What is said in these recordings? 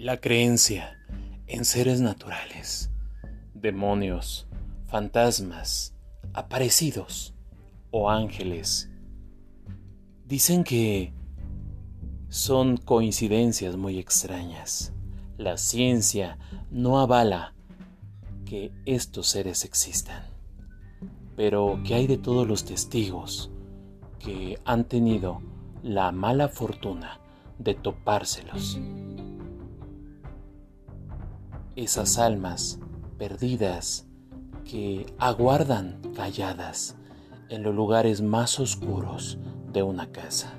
La creencia en seres naturales, demonios, fantasmas, aparecidos o ángeles. Dicen que son coincidencias muy extrañas. La ciencia no avala que estos seres existan. Pero ¿qué hay de todos los testigos que han tenido la mala fortuna de topárselos? Esas almas perdidas que aguardan calladas en los lugares más oscuros de una casa.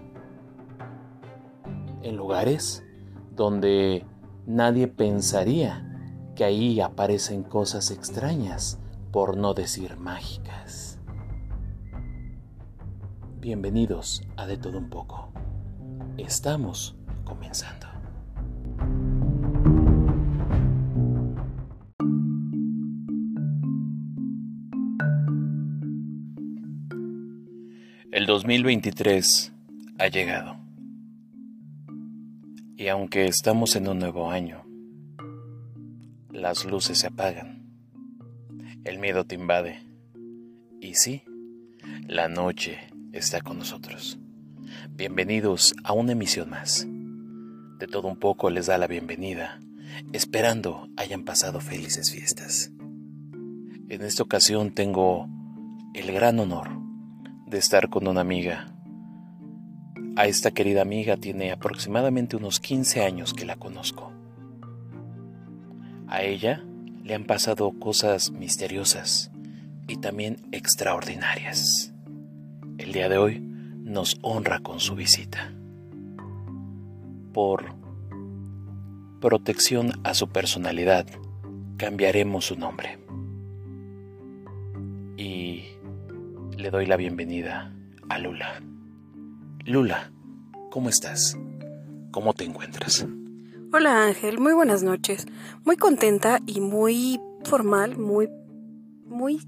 En lugares donde nadie pensaría que ahí aparecen cosas extrañas, por no decir mágicas. Bienvenidos a De Todo Un poco. Estamos comenzando. El 2023 ha llegado. Y aunque estamos en un nuevo año, las luces se apagan, el miedo te invade. Y sí, la noche está con nosotros. Bienvenidos a una emisión más. De todo un poco les da la bienvenida, esperando hayan pasado felices fiestas. En esta ocasión tengo el gran honor de estar con una amiga. A esta querida amiga tiene aproximadamente unos 15 años que la conozco. A ella le han pasado cosas misteriosas y también extraordinarias. El día de hoy nos honra con su visita. Por protección a su personalidad, cambiaremos su nombre. Y le doy la bienvenida a Lula. Lula, ¿cómo estás? ¿Cómo te encuentras? Hola Ángel, muy buenas noches. Muy contenta y muy formal, muy, muy,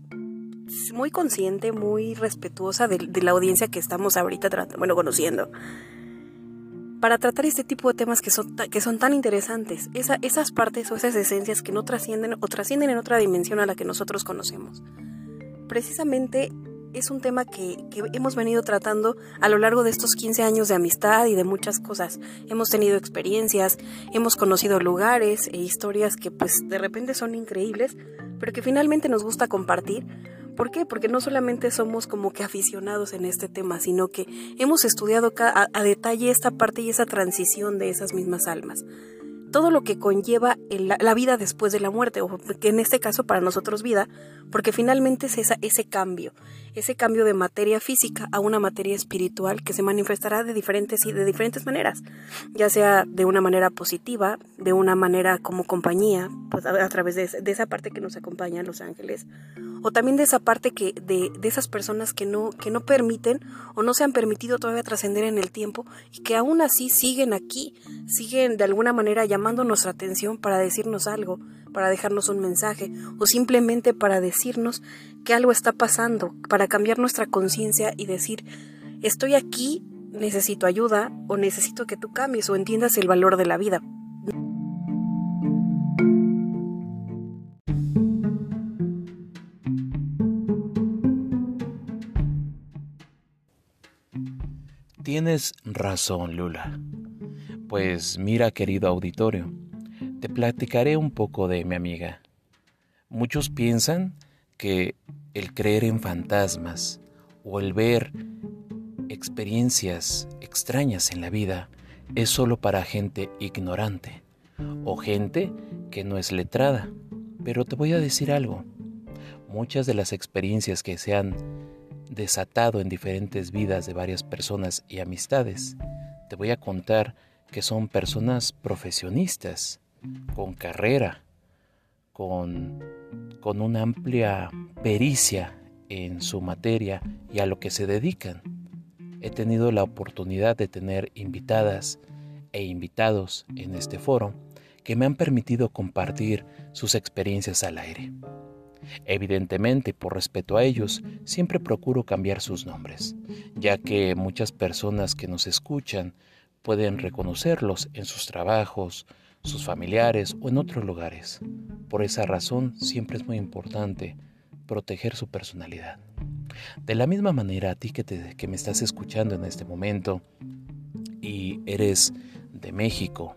muy consciente, muy respetuosa de, la audiencia que estamos ahorita, bueno, conociendo. Para tratar este tipo de temas que son, que son tan interesantes, esas partes o esas esencias que no trascienden o trascienden en otra dimensión a la que nosotros conocemos. Precisamente es un tema que, hemos venido tratando a lo largo de estos 15 años de amistad y de muchas cosas. Hemos tenido experiencias, hemos conocido lugares e historias que pues de repente son increíbles, pero que finalmente nos gusta compartir. ¿Por qué? Porque no solamente somos como que aficionados en este tema, sino que hemos estudiado a, a detalle esta parte y esa transición de esas mismas almas todo lo que conlleva la vida después de la muerte, o que en este caso para nosotros vida, porque finalmente es esa, ese cambio, ese cambio de materia física a una materia espiritual que se manifestará de diferentes y de diferentes maneras, ya sea de una manera positiva, de una manera como compañía, pues a, través de, esa parte que nos acompaña los ángeles, o también de esa parte que de, de esas personas que no, que no permiten o no se han permitido todavía trascender en el tiempo y que aún así siguen aquí, siguen de alguna manera llamando nuestra atención para decirnos algo, para dejarnos un mensaje o simplemente para decirnos que algo está pasando, para cambiar nuestra conciencia y decir, estoy aquí, necesito ayuda o necesito que tú cambies o entiendas el valor de la vida. Tienes razón, Lula. Pues mira, querido auditorio, te platicaré un poco de mi amiga. Muchos piensan que el creer en fantasmas o el ver experiencias extrañas en la vida es solo para gente ignorante o gente que no es letrada. Pero te voy a decir algo. Muchas de las experiencias que se han desatado en diferentes vidas de varias personas y amistades, te voy a contar que son personas profesionistas con carrera, con, con una amplia pericia en su materia y a lo que se dedican. He tenido la oportunidad de tener invitadas e invitados en este foro que me han permitido compartir sus experiencias al aire. Evidentemente, por respeto a ellos, siempre procuro cambiar sus nombres, ya que muchas personas que nos escuchan pueden reconocerlos en sus trabajos, sus familiares o en otros lugares. Por esa razón siempre es muy importante proteger su personalidad. De la misma manera, a ti que, me estás escuchando en este momento y eres de México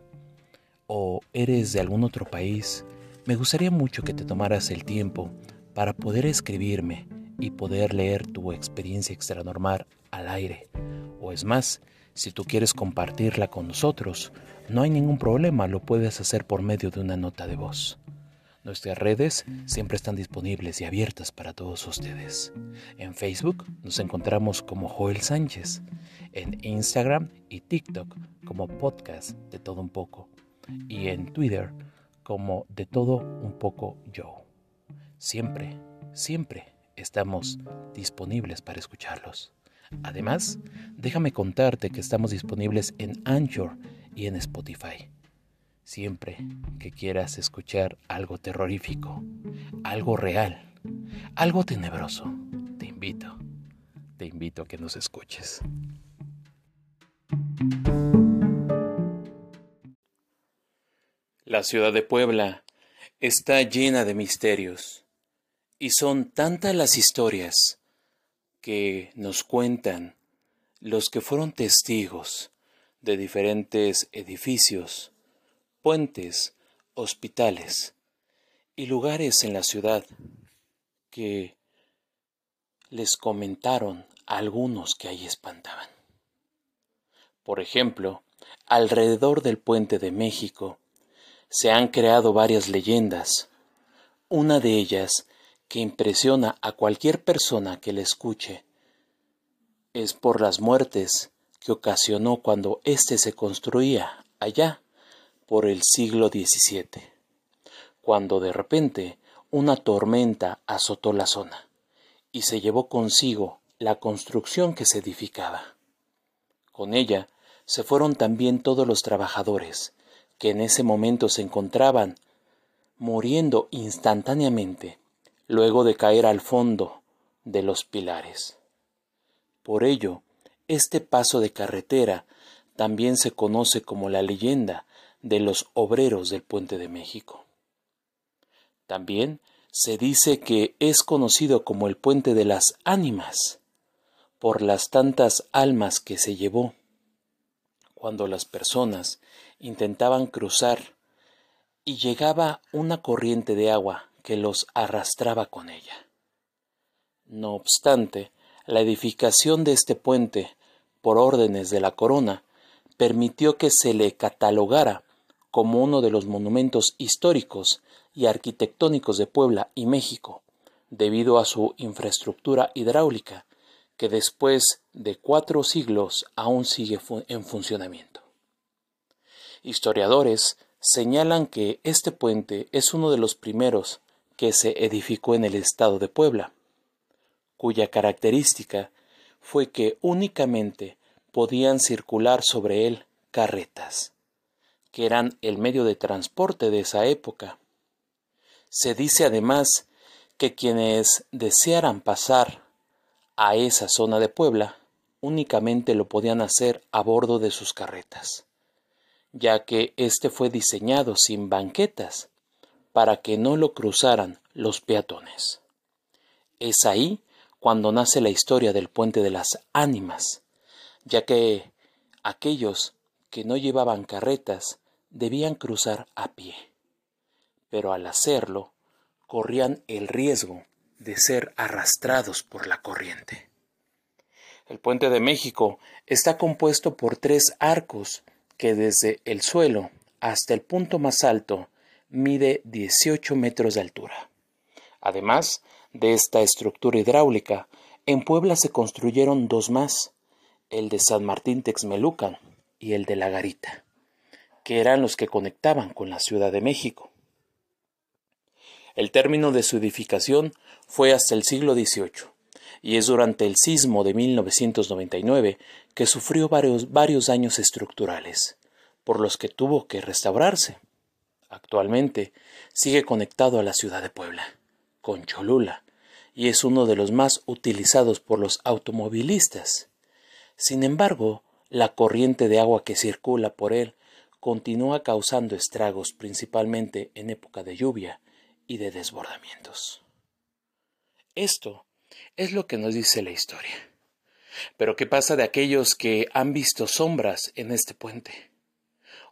o eres de algún otro país, me gustaría mucho que te tomaras el tiempo para poder escribirme y poder leer tu experiencia extranormal al aire. O es más, si tú quieres compartirla con nosotros, no hay ningún problema, lo puedes hacer por medio de una nota de voz. Nuestras redes siempre están disponibles y abiertas para todos ustedes. En Facebook nos encontramos como Joel Sánchez, en Instagram y TikTok como podcast de todo un poco y en Twitter como de todo un poco yo. Siempre, siempre estamos disponibles para escucharlos. Además, déjame contarte que estamos disponibles en Anchor y en Spotify. Siempre que quieras escuchar algo terrorífico, algo real, algo tenebroso, te invito, te invito a que nos escuches. La ciudad de Puebla está llena de misterios y son tantas las historias que nos cuentan los que fueron testigos de diferentes edificios puentes, hospitales y lugares en la ciudad que les comentaron algunos que ahí espantaban. Por ejemplo, alrededor del puente de México se han creado varias leyendas. Una de ellas, que impresiona a cualquier persona que le escuche, es por las muertes que ocasionó cuando éste se construía allá por el siglo XVII, cuando de repente una tormenta azotó la zona y se llevó consigo la construcción que se edificaba. Con ella se fueron también todos los trabajadores que en ese momento se encontraban muriendo instantáneamente luego de caer al fondo de los pilares. Por ello, este paso de carretera también se conoce como la leyenda de los obreros del puente de México. También se dice que es conocido como el puente de las ánimas, por las tantas almas que se llevó cuando las personas intentaban cruzar y llegaba una corriente de agua que los arrastraba con ella. No obstante, la edificación de este puente, por órdenes de la corona, permitió que se le catalogara como uno de los monumentos históricos y arquitectónicos de Puebla y México, debido a su infraestructura hidráulica, que después de cuatro siglos aún sigue en funcionamiento. Historiadores señalan que este puente es uno de los primeros que se edificó en el estado de Puebla, cuya característica fue que únicamente podían circular sobre él carretas que eran el medio de transporte de esa época. Se dice además que quienes desearan pasar a esa zona de Puebla únicamente lo podían hacer a bordo de sus carretas, ya que éste fue diseñado sin banquetas para que no lo cruzaran los peatones. Es ahí cuando nace la historia del puente de las ánimas, ya que aquellos que no llevaban carretas debían cruzar a pie, pero al hacerlo corrían el riesgo de ser arrastrados por la corriente. El puente de México está compuesto por tres arcos que desde el suelo hasta el punto más alto mide 18 metros de altura. Además de esta estructura hidráulica, en Puebla se construyeron dos más, el de San Martín Texmelucan y el de La Garita que eran los que conectaban con la Ciudad de México. El término de su edificación fue hasta el siglo XVIII, y es durante el sismo de 1999 que sufrió varios, varios daños estructurales, por los que tuvo que restaurarse. Actualmente sigue conectado a la ciudad de Puebla, con Cholula, y es uno de los más utilizados por los automovilistas. Sin embargo, la corriente de agua que circula por él continúa causando estragos principalmente en época de lluvia y de desbordamientos. Esto es lo que nos dice la historia. Pero ¿qué pasa de aquellos que han visto sombras en este puente?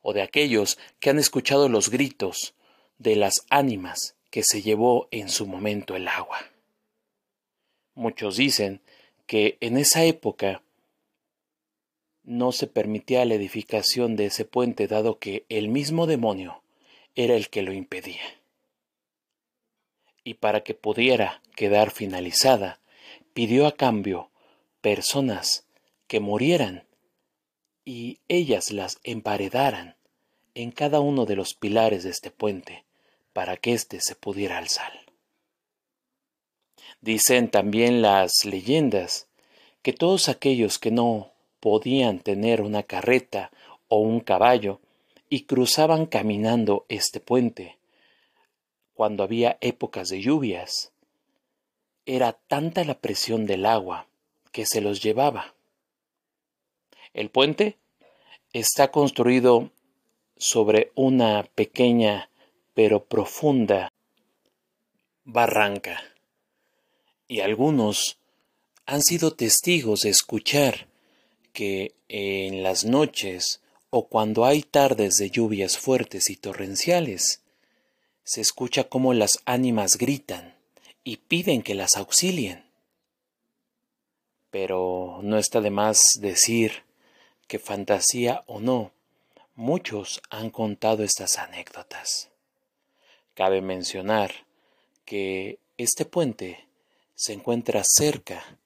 ¿O de aquellos que han escuchado los gritos de las ánimas que se llevó en su momento el agua? Muchos dicen que en esa época no se permitía la edificación de ese puente dado que el mismo demonio era el que lo impedía. Y para que pudiera quedar finalizada, pidió a cambio personas que murieran y ellas las emparedaran en cada uno de los pilares de este puente para que éste se pudiera alzar. Dicen también las leyendas que todos aquellos que no podían tener una carreta o un caballo y cruzaban caminando este puente. Cuando había épocas de lluvias, era tanta la presión del agua que se los llevaba. El puente está construido sobre una pequeña pero profunda barranca y algunos han sido testigos de escuchar que en las noches o cuando hay tardes de lluvias fuertes y torrenciales, se escucha cómo las ánimas gritan y piden que las auxilien. Pero no está de más decir que fantasía o no, muchos han contado estas anécdotas. Cabe mencionar que este puente se encuentra cerca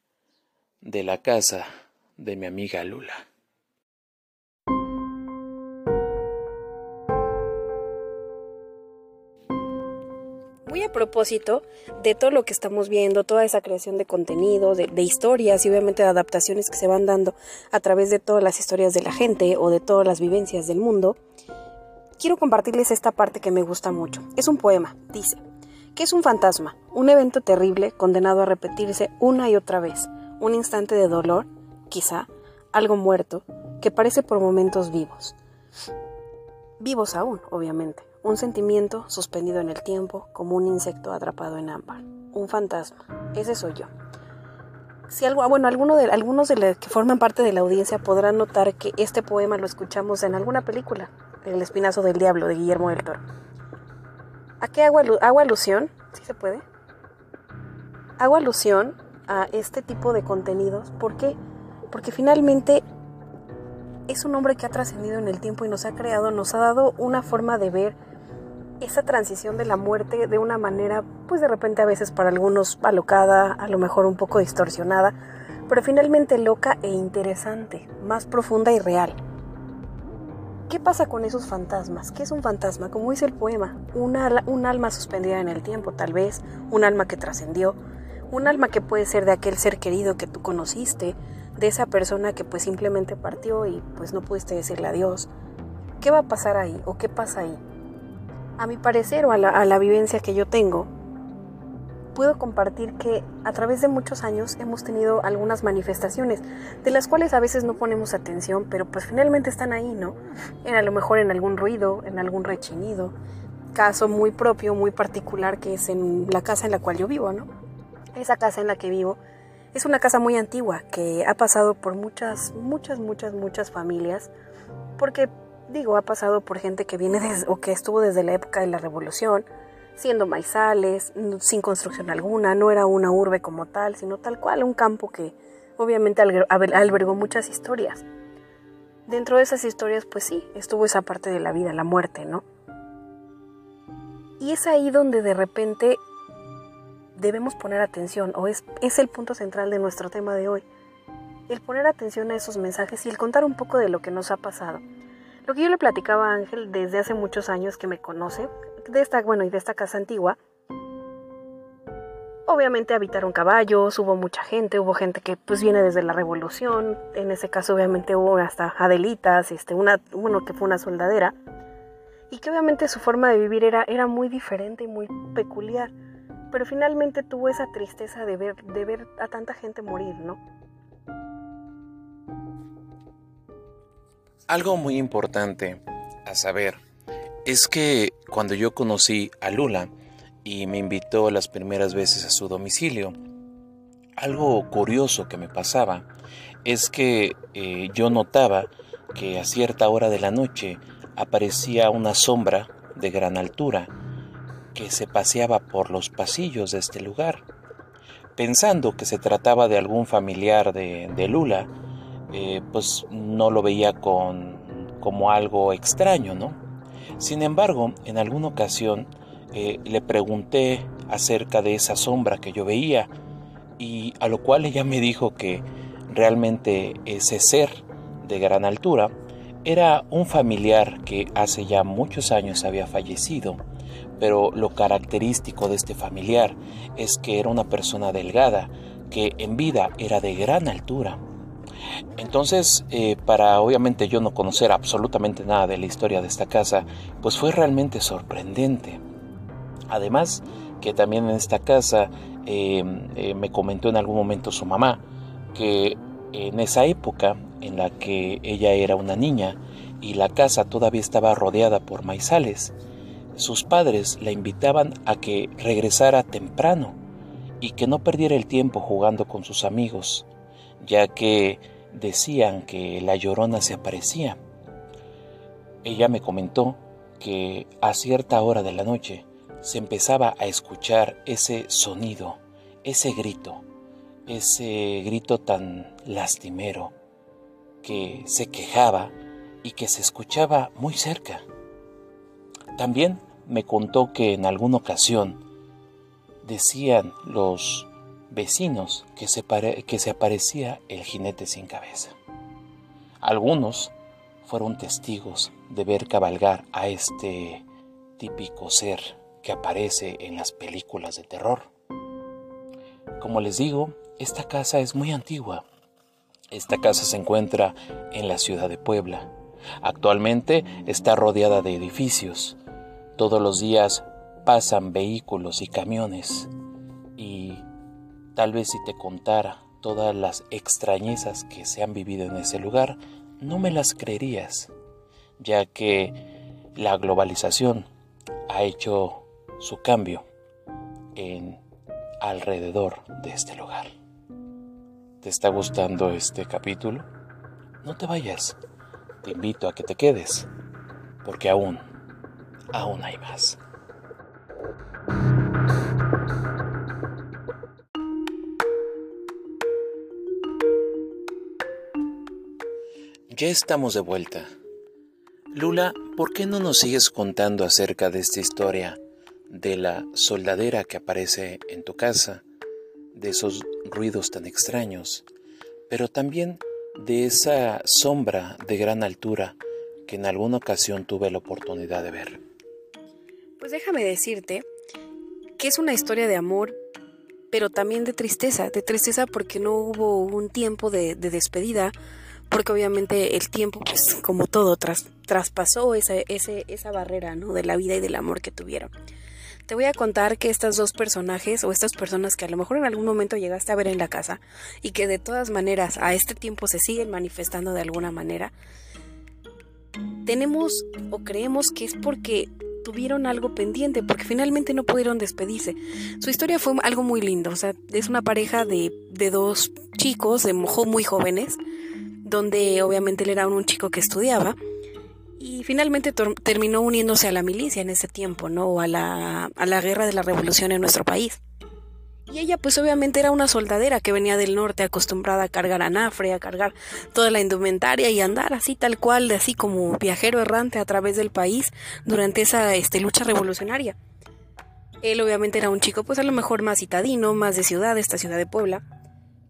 de la casa de mi amiga Lula. Propósito de todo lo que estamos viendo, toda esa creación de contenido, de, de, historias y obviamente de adaptaciones que se van dando a través de todas las historias de la gente o de todas las vivencias del mundo, quiero compartirles esta parte que me gusta mucho. Es un poema, dice, que es un fantasma, un evento terrible condenado a repetirse una y otra vez, un instante de dolor quizá, algo muerto, que parece por momentos vivos. Vivos aún, obviamente. Un sentimiento suspendido en el tiempo, como un insecto atrapado en ámbar. Un fantasma. Ese soy yo. Si algo, ah, bueno, alguno de, algunos de los que forman parte de la audiencia podrán notar que este poema lo escuchamos en alguna película, El Espinazo del Diablo de Guillermo del Toro. ¿A qué hago, hago alusión? ¿Sí se puede? Hago alusión a este tipo de contenidos porque porque finalmente es un hombre que ha trascendido en el tiempo y nos ha creado, nos ha dado una forma de ver esa transición de la muerte de una manera, pues de repente a veces para algunos alocada, a lo mejor un poco distorsionada, pero finalmente loca e interesante, más profunda y real. ¿Qué pasa con esos fantasmas? ¿Qué es un fantasma? Como dice el poema, un alma suspendida en el tiempo, tal vez, un alma que trascendió, un alma que puede ser de aquel ser querido que tú conociste, de esa persona que pues simplemente partió y pues no pudiste decirle adiós. ¿Qué va a pasar ahí o qué pasa ahí? A mi parecer o a la, vivencia que yo tengo, puedo compartir que a través de muchos años hemos tenido algunas manifestaciones, de las cuales a veces no ponemos atención, pero pues finalmente están ahí, ¿no? En a lo mejor en algún ruido, en algún rechinido. Caso muy propio, muy particular, que es en la casa en la cual yo vivo, ¿no? Esa casa en la que vivo es una casa muy antigua que ha pasado por muchas, muchas, muchas, muchas familias, porque digo, ha pasado por gente que viene o que estuvo desde la época de la revolución, siendo maizales, sin construcción alguna, no era una urbe como tal, sino tal cual, un campo que obviamente albergó muchas historias. Dentro de esas historias, pues sí, estuvo esa parte de la vida, la muerte, ¿no? Y es ahí donde de repente debemos poner atención, o es, es el punto central de nuestro tema de hoy, el poner atención a esos mensajes y el contar un poco de lo que nos ha pasado. Lo que yo le platicaba a Ángel desde hace muchos años que me conoce, de esta, bueno, y de esta casa antigua, obviamente habitaron caballos, hubo mucha gente, hubo gente que pues viene desde la revolución, en ese caso obviamente hubo hasta Adelitas, este, una, uno que fue una soldadera, y que obviamente su forma de vivir era, era muy diferente y muy peculiar pero finalmente tuvo esa tristeza de ver, de ver a tanta gente morir, ¿no? Algo muy importante A saber, es que cuando yo conocí a Lula y me invitó las primeras veces a su domicilio, algo curioso que me pasaba es que eh, yo notaba que a cierta hora de la noche aparecía una sombra de gran altura que se paseaba por los pasillos de este lugar. Pensando que se trataba de algún familiar de, Lula, eh, pues no lo veía con, como algo extraño, ¿no? Sin embargo, en alguna ocasión eh, le pregunté acerca de esa sombra que yo veía y a lo cual ella me dijo que realmente ese ser de gran altura era un familiar que hace ya muchos años había fallecido, pero lo característico de este familiar es que era una persona delgada, que en vida era de gran altura. Entonces, eh, para obviamente yo no conocer absolutamente nada de la historia de esta casa, pues fue realmente sorprendente. Además, que también en esta casa eh, eh, me comentó en algún momento su mamá que en esa época en la que ella era una niña y la casa todavía estaba rodeada por maizales, sus padres la invitaban a que regresara temprano y que no perdiera el tiempo jugando con sus amigos, ya que decían que la llorona se aparecía. Ella me comentó que a cierta hora de la noche se empezaba a escuchar ese sonido, ese grito, ese grito tan lastimero que se quejaba y que se escuchaba muy cerca. También me contó que en alguna ocasión decían los vecinos que se, que se aparecía el jinete sin cabeza. Algunos fueron testigos de ver cabalgar a este típico ser que aparece en las películas de terror. Como les digo, esta casa es muy antigua. Esta casa se encuentra en la ciudad de Puebla. Actualmente está rodeada de edificios. Todos los días pasan vehículos y camiones. Y tal vez si te contara todas las extrañezas que se han vivido en ese lugar, no me las creerías, ya que la globalización ha hecho su cambio en alrededor de este lugar. ¿Te está gustando este capítulo? No te vayas. Te invito a que te quedes, porque aún, aún hay más. Ya estamos de vuelta. Lula, ¿por qué no nos sigues contando acerca de esta historia de la soldadera que aparece en tu casa, de esos ruidos tan extraños, pero también de esa sombra de gran altura que en alguna ocasión tuve la oportunidad de ver. Pues déjame decirte que es una historia de amor, pero también de tristeza, de tristeza porque no hubo un tiempo de, despedida, porque obviamente el tiempo, pues como todo, traspasó esa, esa barrera ¿no? de la vida y del amor que tuvieron. Te voy a contar que estos dos personajes o estas personas que a lo mejor en algún momento llegaste a ver en la casa y que de todas maneras a este tiempo se siguen manifestando de alguna manera, tenemos o creemos que es porque tuvieron algo pendiente, porque finalmente no pudieron despedirse. Su historia fue algo muy lindo, o sea, es una pareja de, de dos chicos, de muy jóvenes, donde obviamente él era un chico que estudiaba y finalmente terminó uniéndose a la milicia en ese tiempo, ¿no? A la, a la guerra de la revolución en nuestro país. Y ella pues obviamente era una soldadera que venía del norte acostumbrada a cargar anafre, a cargar toda la indumentaria y andar así tal cual, así como viajero errante a través del país durante esa este, lucha revolucionaria. Él obviamente era un chico pues a lo mejor más citadino, más de ciudad, esta ciudad de Puebla,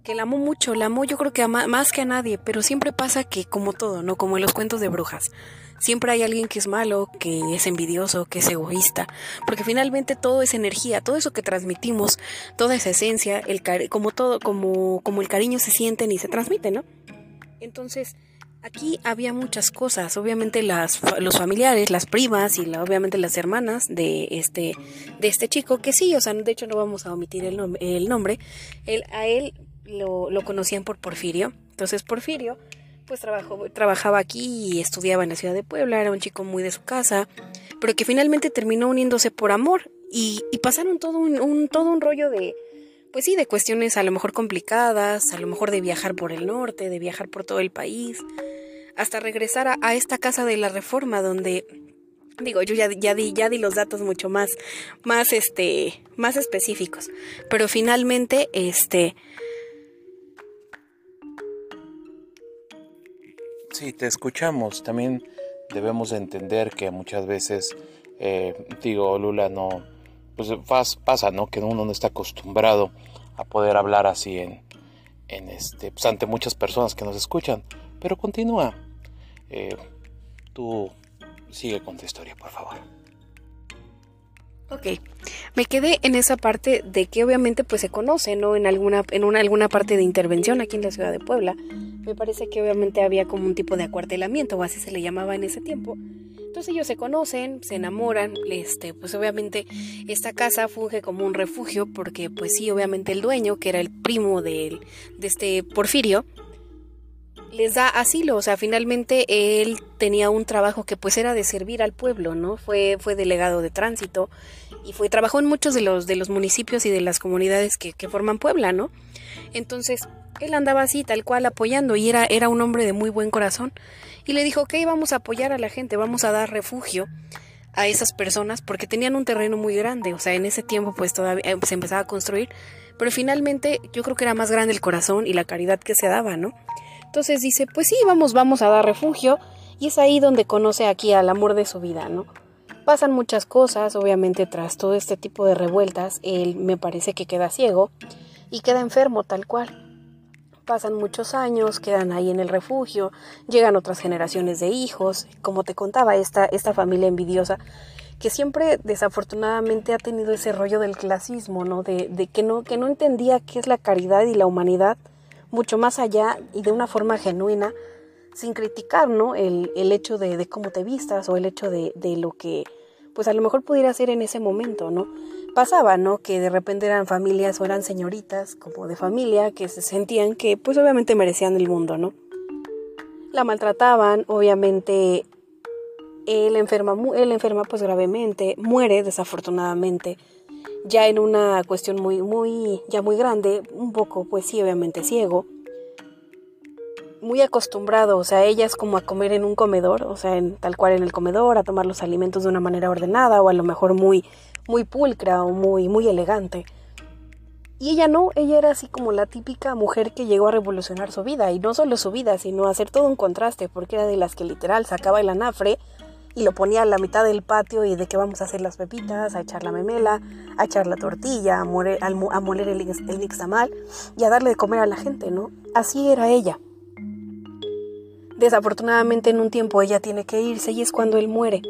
que la amó mucho, la amó yo creo que más que a nadie, pero siempre pasa que como todo, ¿no? Como en los cuentos de brujas, siempre hay alguien que es malo, que es envidioso, que es egoísta, porque finalmente todo es energía, todo eso que transmitimos, toda esa esencia, el como todo, como, como el cariño se siente y se transmite, ¿no? Entonces, aquí había muchas cosas, obviamente las, los familiares, las primas y obviamente las hermanas de este, de este chico, que sí, o sea, de hecho no vamos a omitir el, el nombre, él, a él lo, conocían por Porfirio. Entonces Porfirio pues trabajó, trabajaba aquí y estudiaba en la ciudad de Puebla, era un chico muy de su casa, pero que finalmente terminó uniéndose por amor y, pasaron todo un, todo un rollo de, pues sí, de cuestiones a lo mejor complicadas, a lo mejor de viajar por el norte, de viajar por todo el país, hasta regresar a, esta casa de la reforma donde digo yo ya, ya, di ya di los datos mucho más más este más específicos pero finalmente este Sí, te escuchamos. También debemos entender que muchas veces, eh, digo, Lula, no, pues pasa, ¿no? Que uno no está acostumbrado a poder hablar así en, en este, pues ante muchas personas que nos escuchan. Pero continúa. Eh, tú sigue con tu historia, por favor. Ok, me quedé en esa parte de que obviamente pues se conoce, ¿no? En alguna, en una, alguna parte de intervención aquí en la ciudad de Puebla. Me parece que obviamente había como un tipo de acuartelamiento, o así se le llamaba en ese tiempo. Entonces ellos se conocen, se enamoran, este, pues obviamente esta casa funge como un refugio porque pues sí, obviamente el dueño, que era el primo de, de este Porfirio, les da asilo, o sea, finalmente él tenía un trabajo que pues era de servir al pueblo, ¿no? Fue, fue delegado de tránsito y fue, trabajó en muchos de los, de los municipios y de las comunidades que, que forman Puebla, ¿no? Entonces, él andaba así, tal cual, apoyando y era, era un hombre de muy buen corazón y le dijo, ok, vamos a apoyar a la gente, vamos a dar refugio a esas personas porque tenían un terreno muy grande, o sea, en ese tiempo pues todavía eh, se empezaba a construir, pero finalmente yo creo que era más grande el corazón y la caridad que se daba, ¿no? Entonces dice, pues sí, vamos, vamos a dar refugio. Y es ahí donde conoce aquí al amor de su vida, ¿no? Pasan muchas cosas, obviamente tras todo este tipo de revueltas, él me parece que queda ciego y queda enfermo tal cual. Pasan muchos años, quedan ahí en el refugio, llegan otras generaciones de hijos, como te contaba, esta, esta familia envidiosa que siempre desafortunadamente ha tenido ese rollo del clasismo, ¿no? De, de que no, que no entendía qué es la caridad y la humanidad mucho más allá y de una forma genuina, sin criticar, ¿no? El, el hecho de, cómo te vistas o el hecho de, de, lo que, pues a lo mejor pudiera ser en ese momento, ¿no? Pasaba, ¿no? Que de repente eran familias o eran señoritas como de familia que se sentían que, pues obviamente merecían el mundo, ¿no? La maltrataban, obviamente él enferma, él enferma pues gravemente, muere desafortunadamente ya en una cuestión muy, muy, ya muy grande, un poco, pues sí, obviamente ciego, muy acostumbrado, o sea, ella es como a comer en un comedor, o sea, en, tal cual en el comedor, a tomar los alimentos de una manera ordenada o a lo mejor muy, muy pulcra o muy, muy elegante. Y ella no, ella era así como la típica mujer que llegó a revolucionar su vida, y no solo su vida, sino hacer todo un contraste, porque era de las que literal sacaba el anafre y lo ponía a la mitad del patio y de que vamos a hacer las pepitas, a echar la memela, a echar la tortilla, a, moler, a moler el, el nixtamal y a darle de comer a la gente, ¿no? Así era ella. Desafortunadamente en un tiempo ella tiene que irse y es cuando él muere.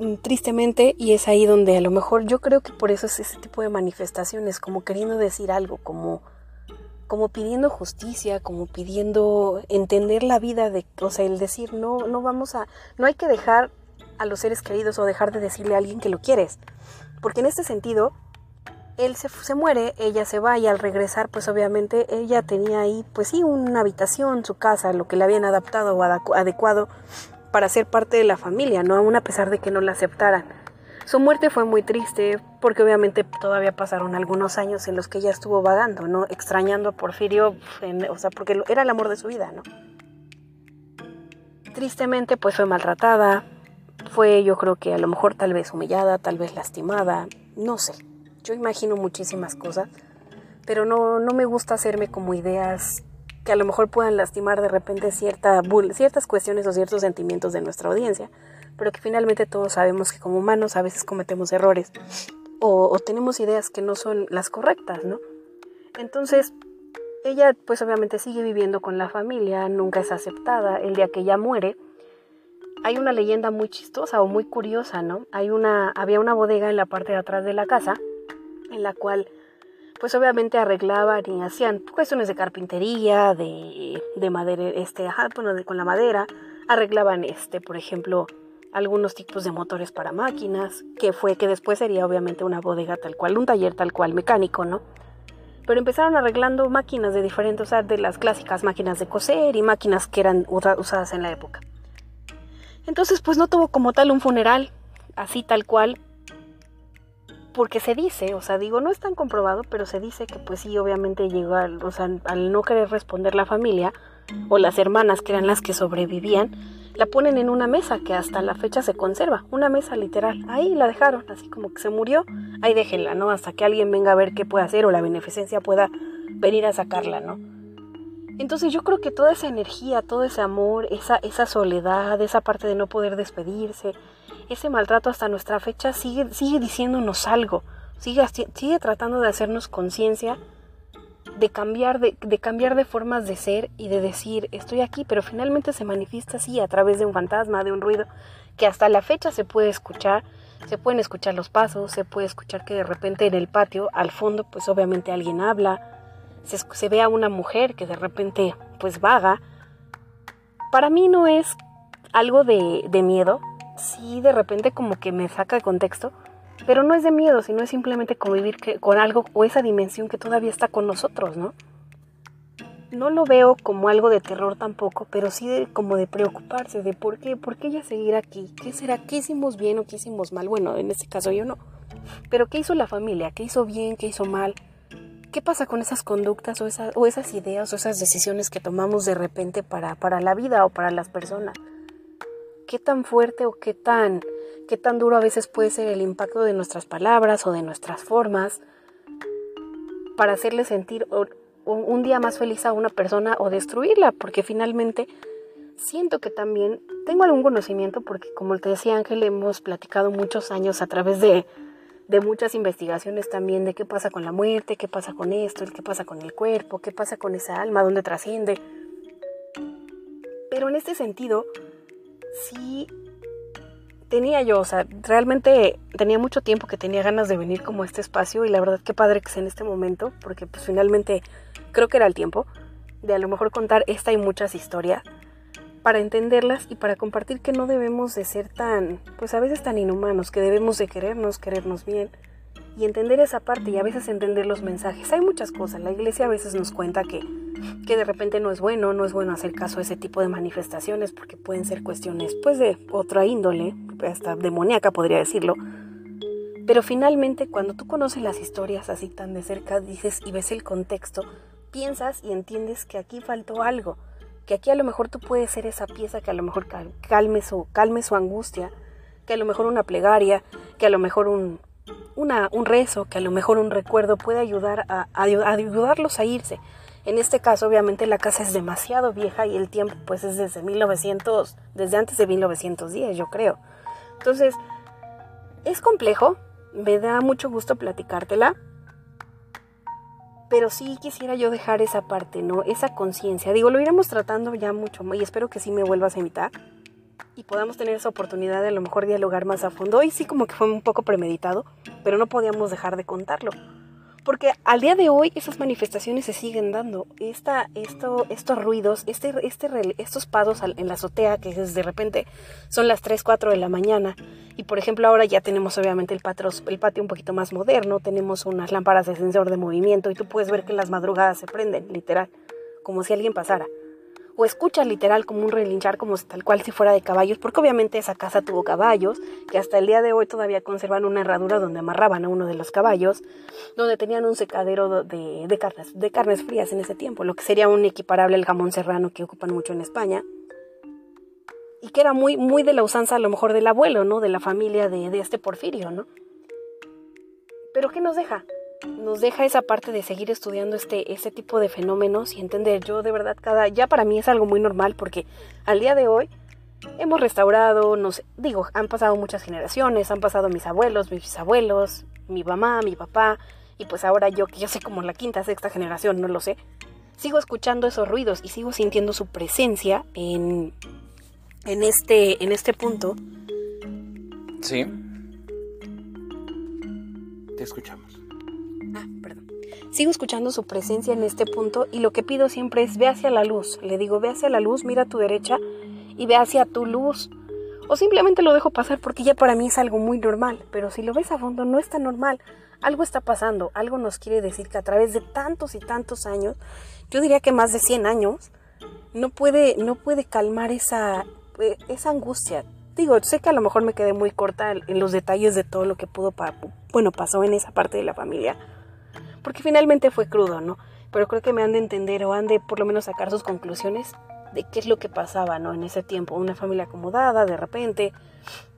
Mm, tristemente, y es ahí donde a lo mejor yo creo que por eso es ese tipo de manifestaciones, como queriendo decir algo, como como pidiendo justicia, como pidiendo entender la vida de, o sea, el decir no, no vamos a, no hay que dejar a los seres queridos o dejar de decirle a alguien que lo quieres, porque en este sentido él se, se muere, ella se va y al regresar, pues obviamente ella tenía ahí, pues sí, una habitación, su casa, lo que le habían adaptado o adecuado para ser parte de la familia, ¿no? Aún a pesar de que no la aceptaran. Su muerte fue muy triste porque obviamente todavía pasaron algunos años en los que ella estuvo vagando, ¿no? Extrañando a Porfirio, o sea, porque era el amor de su vida, ¿no? Tristemente pues fue maltratada, fue yo creo que a lo mejor tal vez humillada, tal vez lastimada, no sé. Yo imagino muchísimas cosas, pero no, no me gusta hacerme como ideas que a lo mejor puedan lastimar de repente cierta, ciertas cuestiones o ciertos sentimientos de nuestra audiencia pero que finalmente todos sabemos que como humanos a veces cometemos errores o, tenemos ideas que no son las correctas, ¿no? Entonces, ella pues obviamente sigue viviendo con la familia, nunca es aceptada, el día que ella muere, hay una leyenda muy chistosa o muy curiosa, ¿no? Hay una, había una bodega en la parte de atrás de la casa, en la cual pues obviamente arreglaban y hacían cuestiones de carpintería, de, de madera, este, ajá, bueno, de, con la madera, arreglaban este, por ejemplo, algunos tipos de motores para máquinas, que fue que después sería obviamente una bodega tal cual, un taller tal cual mecánico, ¿no? pero empezaron arreglando máquinas de diferentes, o sea, de las clásicas máquinas de coser y máquinas que eran usadas en la época. Entonces, pues no tuvo como tal un funeral, así tal cual, porque se dice, o sea, digo, no es tan comprobado, pero se dice que pues sí, obviamente llegó al, o sea, al no querer responder la familia o las hermanas que eran las que sobrevivían, la ponen en una mesa que hasta la fecha se conserva, una mesa literal. Ahí la dejaron, así como que se murió, ahí déjenla, ¿no? Hasta que alguien venga a ver qué puede hacer o la beneficencia pueda venir a sacarla, ¿no? Entonces yo creo que toda esa energía, todo ese amor, esa, esa soledad, esa parte de no poder despedirse, ese maltrato hasta nuestra fecha sigue, sigue diciéndonos algo, sigue, sigue tratando de hacernos conciencia de cambiar de, de, cambiar de formas de ser y de decir estoy aquí, pero finalmente se manifiesta así a través de un fantasma, de un ruido que hasta la fecha se puede escuchar, se pueden escuchar los pasos, se puede escuchar que de repente en el patio, al fondo, pues obviamente alguien habla, se, ve a una mujer que de repente pues vaga. Para mí no es algo de, de miedo, sí de repente como que me saca de contexto, pero no es de miedo, sino es simplemente convivir con algo o esa dimensión que todavía está con nosotros, ¿no? No lo veo como algo de terror tampoco, pero sí como de preocuparse de por qué, por qué ella seguir aquí, qué será, qué hicimos bien o qué hicimos mal. Bueno, en este caso yo no. Pero qué hizo la familia, qué hizo bien, qué hizo mal. ¿Qué pasa con esas conductas o, o esas ideas o esas decisiones que tomamos de repente para, para la vida o para las personas? ¿Qué tan fuerte o qué tan qué tan duro a veces puede ser el impacto de nuestras palabras o de nuestras formas para hacerle sentir un día más feliz a una persona o destruirla, porque finalmente siento que también tengo algún conocimiento, porque como te decía Ángel, hemos platicado muchos años a través de, de muchas investigaciones también de qué pasa con la muerte, qué pasa con esto, qué pasa con el cuerpo, qué pasa con esa alma, dónde trasciende. Pero en este sentido, sí tenía yo, o sea, realmente tenía mucho tiempo que tenía ganas de venir como a este espacio y la verdad qué padre que sea en este momento, porque pues finalmente creo que era el tiempo de a lo mejor contar esta y muchas historias para entenderlas y para compartir que no debemos de ser tan, pues a veces tan inhumanos, que debemos de querernos, querernos bien y entender esa parte y a veces entender los mensajes. Hay muchas cosas, la iglesia a veces nos cuenta que que de repente no es bueno, no es bueno hacer caso a ese tipo de manifestaciones porque pueden ser cuestiones pues de otra índole, hasta demoníaca podría decirlo. Pero finalmente cuando tú conoces las historias así tan de cerca, dices y ves el contexto, piensas y entiendes que aquí faltó algo, que aquí a lo mejor tú puedes ser esa pieza que a lo mejor calme su, calme su angustia, que a lo mejor una plegaria, que a lo mejor un, un rezo, que a lo mejor un recuerdo puede ayudar a, a ayudarlos a irse. En este caso, obviamente, la casa es demasiado vieja y el tiempo, pues, es desde 1900, desde antes de 1910, yo creo. Entonces, es complejo, me da mucho gusto platicártela, pero sí quisiera yo dejar esa parte, ¿no? Esa conciencia. Digo, lo iremos tratando ya mucho y espero que sí me vuelvas a invitar y podamos tener esa oportunidad de a lo mejor dialogar más a fondo. Hoy sí como que fue un poco premeditado, pero no podíamos dejar de contarlo. Porque al día de hoy esas manifestaciones se siguen dando. Esta, esto, estos ruidos, este, este, estos pasos en la azotea que de repente son las 3, 4 de la mañana. Y por ejemplo ahora ya tenemos obviamente el patio, el patio un poquito más moderno, tenemos unas lámparas de sensor de movimiento y tú puedes ver que las madrugadas se prenden, literal, como si alguien pasara o escuchas literal como un relinchar como tal cual si fuera de caballos, porque obviamente esa casa tuvo caballos, que hasta el día de hoy todavía conservan una herradura donde amarraban a uno de los caballos, donde tenían un secadero de, de, carnes, de carnes frías en ese tiempo, lo que sería un equiparable al jamón serrano que ocupan mucho en España. Y que era muy, muy de la usanza a lo mejor del abuelo, ¿no? De la familia de, de este Porfirio, ¿no? Pero ¿qué nos deja? Nos deja esa parte de seguir estudiando este, tipo de fenómenos y entender yo de verdad cada, ya para mí es algo muy normal porque al día de hoy hemos restaurado, nos, digo, han pasado muchas generaciones, han pasado mis abuelos, mis bisabuelos, mi mamá, mi papá y pues ahora yo que yo sé como la quinta, sexta generación, no lo sé, sigo escuchando esos ruidos y sigo sintiendo su presencia en, en, este, en este punto. Sí. Te escuchamos. Sigo escuchando su presencia en este punto y lo que pido siempre es ve hacia la luz. Le digo, ve hacia la luz, mira a tu derecha y ve hacia tu luz. O simplemente lo dejo pasar porque ya para mí es algo muy normal, pero si lo ves a fondo no es tan normal. algo está pasando, algo nos quiere decir que a través de tantos y tantos años, yo diría que más de 100 años, no puede, no puede calmar esa, eh, esa angustia. Digo, sé que a lo mejor me quedé muy corta en los detalles de todo lo que pudo, bueno, pasó en esa parte de la familia, porque finalmente fue crudo, ¿no? Pero creo que me han de entender o han de por lo menos sacar sus conclusiones de qué es lo que pasaba, ¿no? En ese tiempo, una familia acomodada, de repente,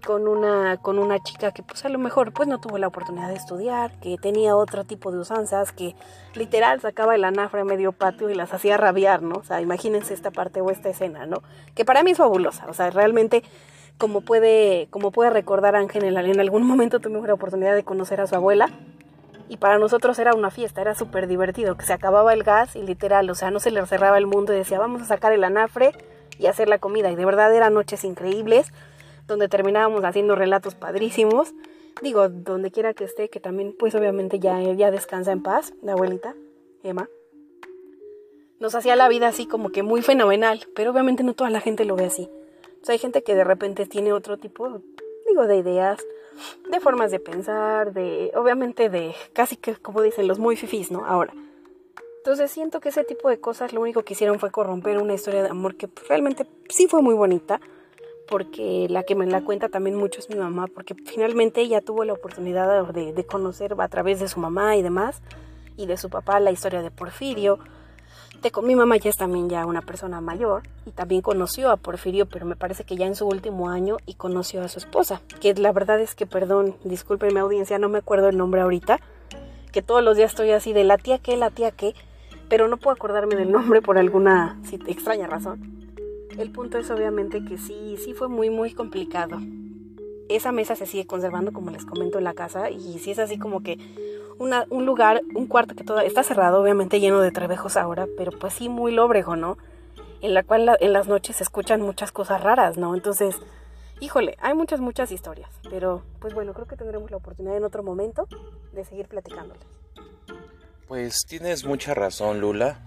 con una, con una chica que pues a lo mejor pues no tuvo la oportunidad de estudiar, que tenía otro tipo de usanzas, que literal sacaba el anafre a medio patio y las hacía rabiar, ¿no? O sea, imagínense esta parte o esta escena, ¿no? Que para mí es fabulosa, o sea, realmente como puede, como puede recordar Ángel, en algún momento tuve la oportunidad de conocer a su abuela y para nosotros era una fiesta, era súper divertido, que se acababa el gas y literal, o sea, no se le cerraba el mundo y decía, vamos a sacar el anafre y hacer la comida. Y de verdad eran noches increíbles, donde terminábamos haciendo relatos padrísimos. Digo, donde quiera que esté, que también, pues obviamente ya, ya descansa en paz, la abuelita, Emma. Nos hacía la vida así como que muy fenomenal, pero obviamente no toda la gente lo ve así. O sea, hay gente que de repente tiene otro tipo, digo, de ideas, de formas de pensar, de, obviamente de, casi que como dicen los muy fifís, ¿no? Ahora. Entonces siento que ese tipo de cosas lo único que hicieron fue corromper una historia de amor que realmente sí fue muy bonita, porque la que me la cuenta también mucho es mi mamá, porque finalmente ella tuvo la oportunidad de, de conocer a través de su mamá y demás, y de su papá la historia de Porfirio, mi mamá ya es también ya una persona mayor y también conoció a Porfirio, pero me parece que ya en su último año y conoció a su esposa, que la verdad es que, perdón, discúlpenme audiencia, no me acuerdo el nombre ahorita, que todos los días estoy así de la tía que, la tía que, pero no puedo acordarme del nombre por alguna extraña razón. El punto es obviamente que sí, sí fue muy, muy complicado. Esa mesa se sigue conservando, como les comento, en la casa y sí es así como que un lugar, un cuarto que todo, está cerrado, obviamente lleno de trebejos ahora, pero pues sí muy lóbrego, ¿no? En la cual en las noches se escuchan muchas cosas raras, ¿no? Entonces, híjole, hay muchas, muchas historias, pero pues bueno, creo que tendremos la oportunidad en otro momento de seguir platicándoles. Pues tienes mucha razón, Lula.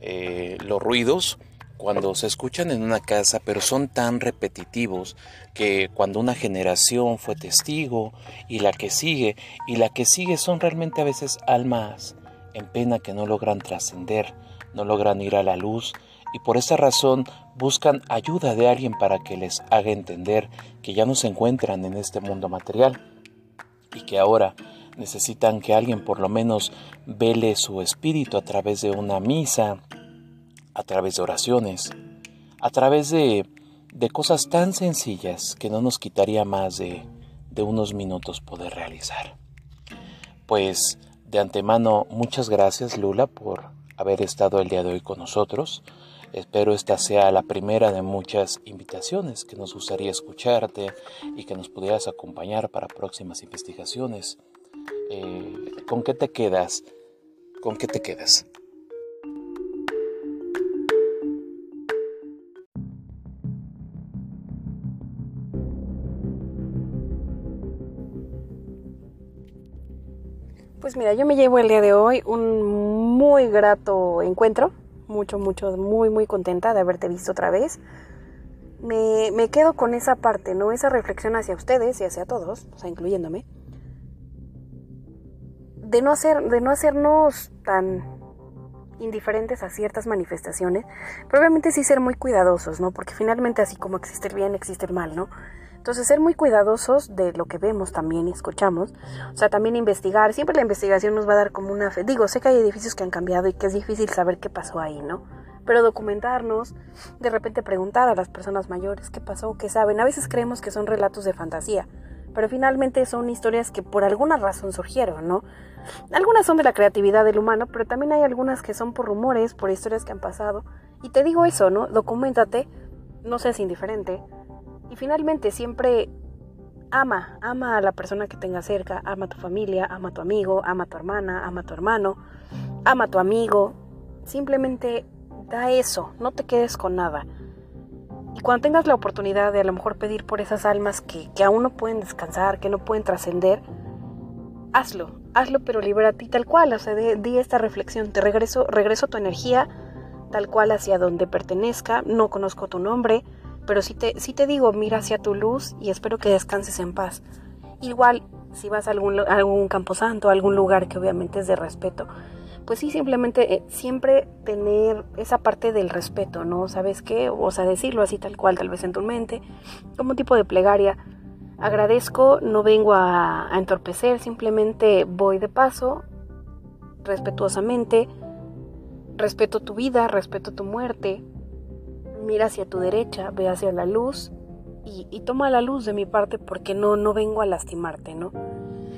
Eh, los ruidos cuando se escuchan en una casa, pero son tan repetitivos que cuando una generación fue testigo y la que sigue y la que sigue son realmente a veces almas en pena que no logran trascender, no logran ir a la luz y por esa razón buscan ayuda de alguien para que les haga entender que ya no se encuentran en este mundo material y que ahora necesitan que alguien por lo menos vele su espíritu a través de una misa, a través de oraciones, a través de, de cosas tan sencillas que no nos quitaría más de, de unos minutos poder realizar. Pues de antemano, muchas gracias Lula por haber estado el día de hoy con nosotros. Espero esta sea la primera de muchas invitaciones que nos gustaría escucharte y que nos pudieras acompañar para próximas investigaciones. Eh, ¿Con qué te quedas? ¿Con qué te quedas? Pues mira, yo me llevo el día de hoy un muy grato encuentro, mucho, mucho, muy, muy contenta de haberte visto otra vez. Me, me quedo con esa parte, ¿no? Esa reflexión hacia ustedes y hacia todos, o sea, incluyéndome, de no, hacer, de no hacernos tan indiferentes a ciertas manifestaciones, pero obviamente sí ser muy cuidadosos, ¿no? Porque finalmente así como existe el bien, existe el mal, ¿no? Entonces, ser muy cuidadosos de lo que vemos también y escuchamos. O sea, también investigar. Siempre la investigación nos va a dar como una fe. Digo, sé que hay edificios que han cambiado y que es difícil saber qué pasó ahí, ¿no? Pero documentarnos, de repente preguntar a las personas mayores qué pasó, qué saben. A veces creemos que son relatos de fantasía, pero finalmente son historias que por alguna razón surgieron, ¿no? Algunas son de la creatividad del humano, pero también hay algunas que son por rumores, por historias que han pasado. Y te digo eso, ¿no? Documentate, no seas indiferente, y finalmente siempre ama, ama a la persona que tenga cerca, ama a tu familia, ama a tu amigo, ama a tu hermana, ama a tu hermano, ama a tu amigo. Simplemente da eso, no te quedes con nada. Y cuando tengas la oportunidad de a lo mejor pedir por esas almas que, que aún no pueden descansar, que no pueden trascender, hazlo, hazlo pero libérate ti tal cual, o sea, di esta reflexión, te regreso, regreso tu energía tal cual hacia donde pertenezca, no conozco tu nombre, pero si te, si te digo, mira hacia tu luz y espero que descanses en paz. Igual, si vas a algún, algún camposanto, a algún lugar que obviamente es de respeto, pues sí, simplemente eh, siempre tener esa parte del respeto, ¿no? ¿Sabes qué? O sea, decirlo así tal cual, tal vez en tu mente, como un tipo de plegaria. Agradezco, no vengo a, a entorpecer, simplemente voy de paso, respetuosamente, respeto tu vida, respeto tu muerte, mira hacia tu derecha, ve hacia la luz y, toma la luz de mi parte porque no, no vengo a lastimarte, ¿no?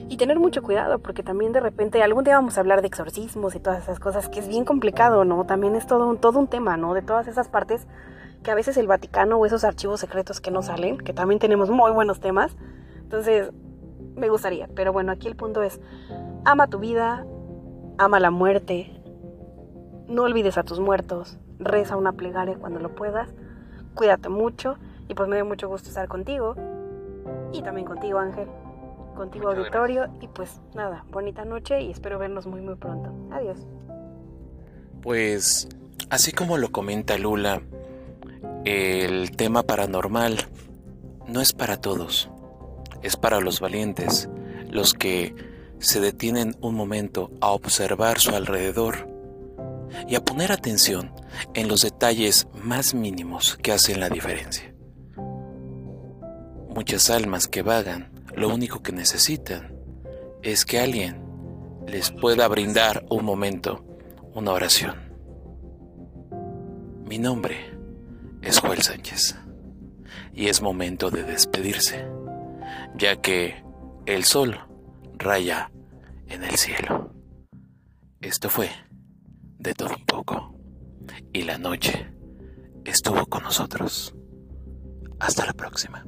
Y tener mucho cuidado porque también de repente algún día vamos a hablar de exorcismos y todas esas cosas que es bien complicado, ¿no? También es todo un, todo un tema, ¿no? De todas esas partes que a veces el Vaticano o esos archivos secretos que no salen, que también tenemos muy buenos temas. Entonces, me gustaría, pero bueno, aquí el punto es, ama tu vida, ama la muerte, no olvides a tus muertos, reza una plegaria cuando lo puedas, cuídate mucho y pues me dio mucho gusto estar contigo y también contigo Ángel, contigo auditorio y pues nada, bonita noche y espero vernos muy muy pronto. Adiós. Pues así como lo comenta Lula, el tema paranormal no es para todos, es para los valientes, los que se detienen un momento a observar su alrededor y a poner atención en los detalles más mínimos que hacen la diferencia. Muchas almas que vagan lo único que necesitan es que alguien les pueda brindar un momento, una oración. Mi nombre es Joel Sánchez y es momento de despedirse, ya que el sol raya en el cielo. Esto fue de todo un poco. Y la noche estuvo con nosotros. Hasta la próxima.